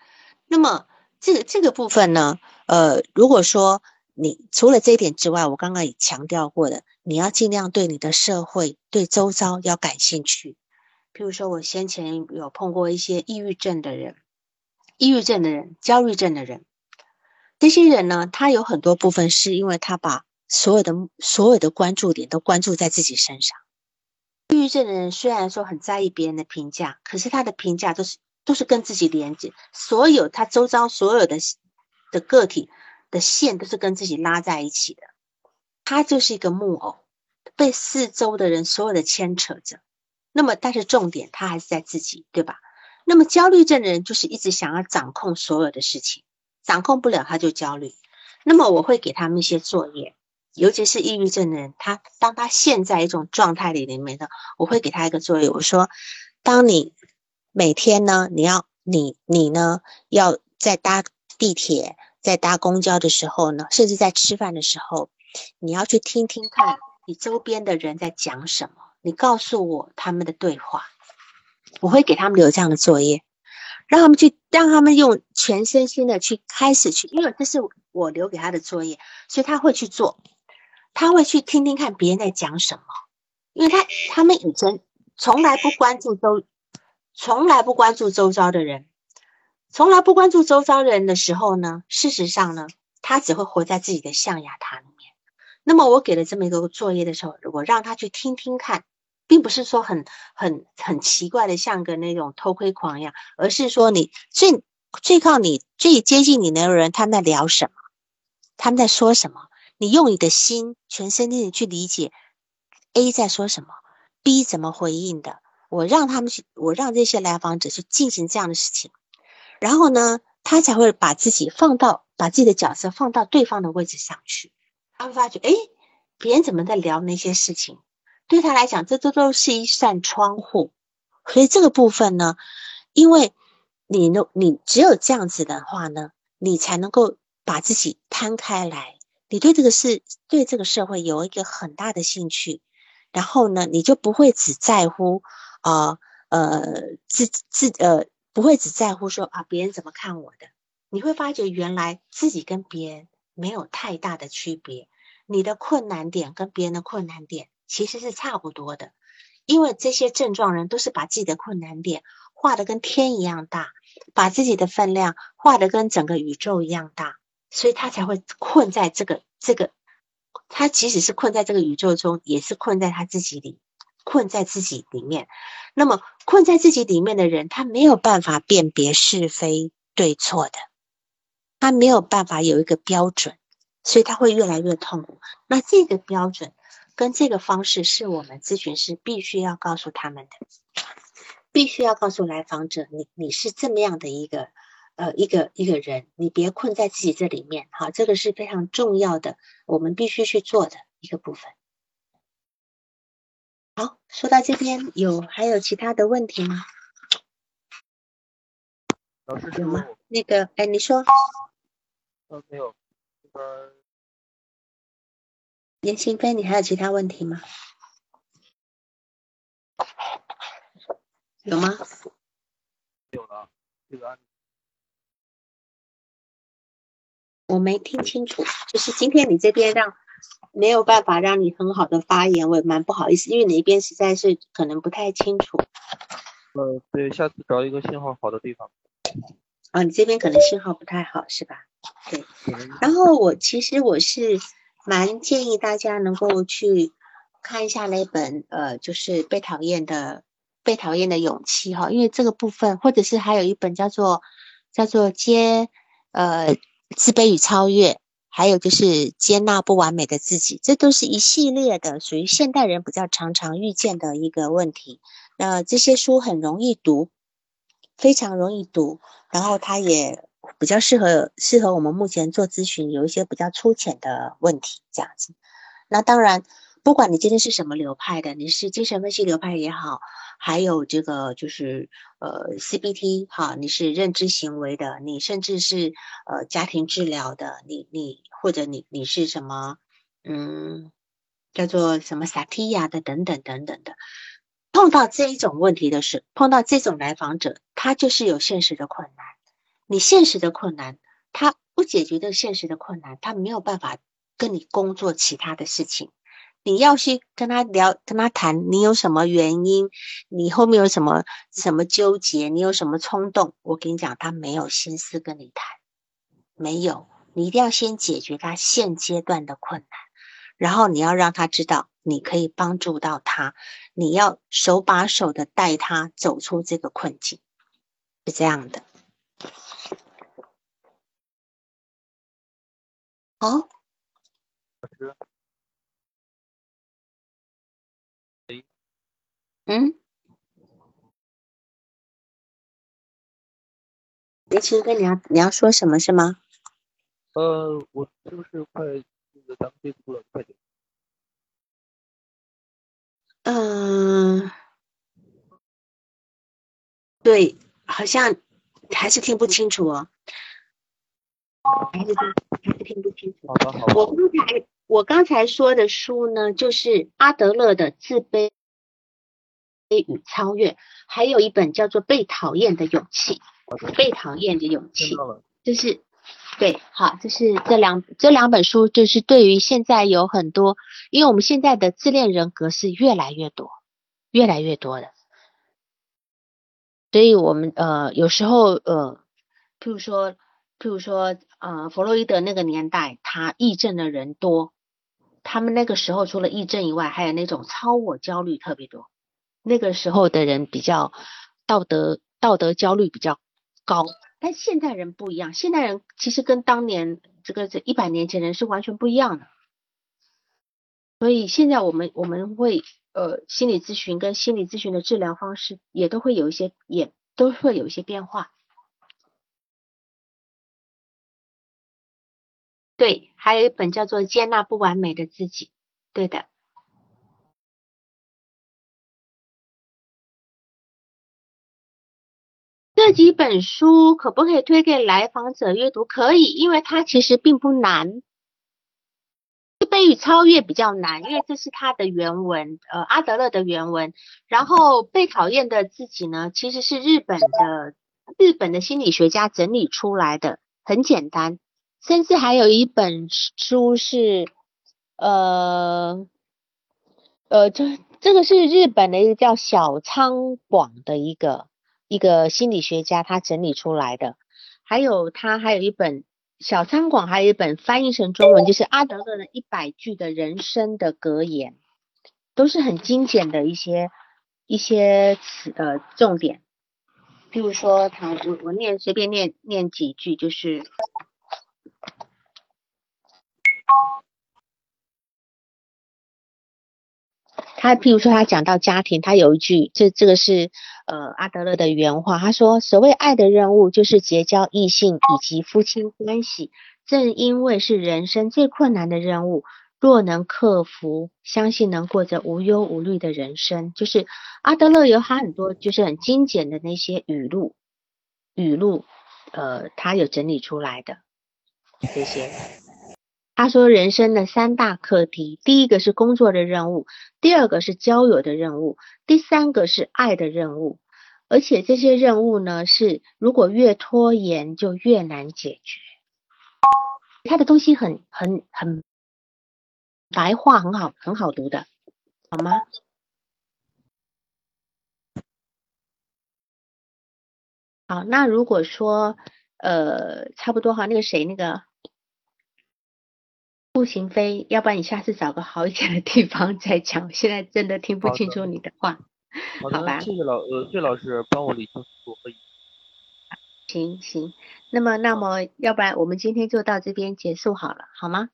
A: 那么这个这个部分呢，呃如果说你除了这一点之外，我刚刚也强调过的，你要尽量对你的社会对周遭要感兴趣。譬如说，我先前有碰过一些抑郁症的人，抑郁症的人、焦虑症的人，这些人呢，他有很多部分是因为他把所有的所有的关注点都关注在自己身上。抑郁症的人虽然说很在意别人的评价，可是他的评价都是都是跟自己连接，所有他周遭所有的的个体的线都是跟自己拉在一起的。他就是一个木偶，被四周的人所有的牵扯着。那么，但是重点他还是在自己，对吧？那么焦虑症的人就是一直想要掌控所有的事情，掌控不了他就焦虑。那么我会给他们一些作业，尤其是抑郁症的人，他当他陷在一种状态里里面的，我会给他一个作业，我说：当你每天呢，你要你你呢要在搭地铁、在搭公交的时候呢，甚至在吃饭的时候，你要去听听看你周边的人在讲什么，你告诉我他们的对话。我会给他们留这样的作业，让他们去，让他们用全身心的去开始去，因为这是我留给他的作业，所以他会去做，他会去听听看别人在讲什么，因为他他们以前从来不关注周，从来不关注周遭的人，从来不关注周遭人的时候呢，事实上呢，他只会活在自己的象牙塔里面。那么我给了这么一个作业的时候，如果让他去听听看。并不是说很很很奇怪的，像个那种偷窥狂一样，而是说你最最靠你最接近你的人，他们在聊什么，他们在说什么，你用你的心全身心的去理解 A 在说什么，B 怎么回应的，我让他们去，我让这些来访者去进行这样的事情，然后呢，他才会把自己放到把自己的角色放到对方的位置上去，他会发觉，哎，别人怎么在聊那些事情。对他来讲，这都都是一扇窗户，所以这个部分呢，因为你呢，你只有这样子的话呢，你才能够把自己摊开来，你对这个事，对这个社会有一个很大的兴趣，然后呢，你就不会只在乎啊呃自自呃不会只在乎说啊别人怎么看我的，你会发觉原来自己跟别人没有太大的区别，你的困难点跟别人的困难点。其实是差不多的，因为这些症状人都是把自己的困难点画的跟天一样大，把自己的分量画的跟整个宇宙一样大，所以他才会困在这个这个，他即使是困在这个宇宙中，也是困在他自己里，困在自己里面。那么困在自己里面的人，他没有办法辨别是非对错的，他没有办法有一个标准，所以他会越来越痛苦。那这个标准。跟这个方式是我们咨询师必须要告诉他们的，必须要告诉来访者，你你是这么样的一个呃一个一个人，你别困在自己这里面，好，这个是非常重要的，我们必须去做的一个部分。好，说到这边有还有其他的问题吗？
B: 老师
A: 有吗？那个，哎，你说。
B: 呃，没有，这边。
A: 严新飞，你还有其他问题吗？有吗？
B: 有了，这个案
A: 我没听清楚，就是今天你这边让没有办法让你很好的发言，我也蛮不好意思，因为你那边实在是可能不太清楚。
B: 呃，对，下次找一个信号好的地方。
A: 啊，你这边可能信号不太好，是吧？对。然后我其实我是。蛮建议大家能够去看一下那本呃，就是被讨厌的被讨厌的勇气哈，因为这个部分，或者是还有一本叫做叫做接呃自卑与超越，还有就是接纳不完美的自己，这都是一系列的属于现代人比较常常遇见的一个问题。那这些书很容易读，非常容易读，然后它也。比较适合适合我们目前做咨询，有一些比较粗浅的问题这样子。那当然，不管你今天是什么流派的，你是精神分析流派也好，还有这个就是呃 CBT 哈，你是认知行为的，你甚至是呃家庭治疗的，你你或者你你是什么嗯叫做什么萨提亚的等等等等的，碰到这一种问题的是，碰到这种来访者，他就是有现实的困难。你现实的困难，他不解决这现实的困难，他没有办法跟你工作其他的事情。你要去跟他聊，跟他谈，你有什么原因？你后面有什么什么纠结？你有什么冲动？我跟你讲，他没有心思跟你谈，没有。你一定要先解决他现阶段的困难，然后你要让他知道你可以帮助到他，你要手把手的带他走出这个困境，是这样的。好，
B: 老师，
A: 嗯，林青哥，你要你要说什么是吗？
B: 呃，我是不是快那个咱们结束了？快点。
A: 嗯，对，好像还是听不清楚哦。还是还是听不清楚。
B: 好的，好的。
A: 我刚才我刚才说的书呢，就是阿德勒的《自卑与超越》，还有一本叫做《被讨厌的勇气》。被讨厌的勇气，就是对，好，就是这两这两本书，就是对于现在有很多，因为我们现在的自恋人格是越来越多，越来越多的，所以我们呃有时候呃，譬如说譬如说呃，弗洛伊德那个年代，他癔症的人多，他们那个时候除了癔症以外，还有那种超我焦虑特别多，那个时候的人比较道德道德焦虑比较。高，但现代人不一样，现代人其实跟当年这个这一百年前人是完全不一样的，所以现在我们我们会呃心理咨询跟心理咨询的治疗方式也都会有一些也都会有一些变化。对，还有一本叫做《接纳不完美的自己》，对的。这几本书可不可以推给来访者阅读？可以，因为它其实并不难。自卑与超越比较难，因为这是他的原文，呃，阿德勒的原文。然后被讨厌的自己呢，其实是日本的日本的心理学家整理出来的，很简单。甚至还有一本书是，呃，呃，这这个是日本的一个叫小仓广的一个。一个心理学家他整理出来的，还有他还有一本小餐馆，还有一本翻译成中文，就是阿德勒的一百句的人生的格言，都是很精简的一些一些词呃重点，譬如说我我念随便念念几句，就是。他譬如说，他讲到家庭，他有一句，这这个是呃阿德勒的原话，他说：所谓爱的任务，就是结交异性以及夫妻关系。正因为是人生最困难的任务，若能克服，相信能过着无忧无虑的人生。就是阿德勒有他很多就是很精简的那些语录，语录，呃，他有整理出来的这些。他说：“人生的三大课题，第一个是工作的任务，第二个是交友的任务，第三个是爱的任务。而且这些任务呢，是如果越拖延就越难解决。他的东西很很很白话，很好很好读的，好吗？好，那如果说呃差不多哈，那个谁那个。”步行飞，要不然你下次找个好一点的地方再讲。现在真的听不清楚你的话，
B: 好
A: 吧？
B: 谢谢老呃谢老师帮我理清楚可以。
A: 行行，那么那么要不然我们今天就到这边结束好了，好吗？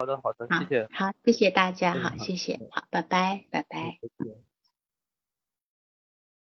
B: 好的好的，谢谢。
A: 好，谢谢大家，好谢谢，好，拜拜拜拜。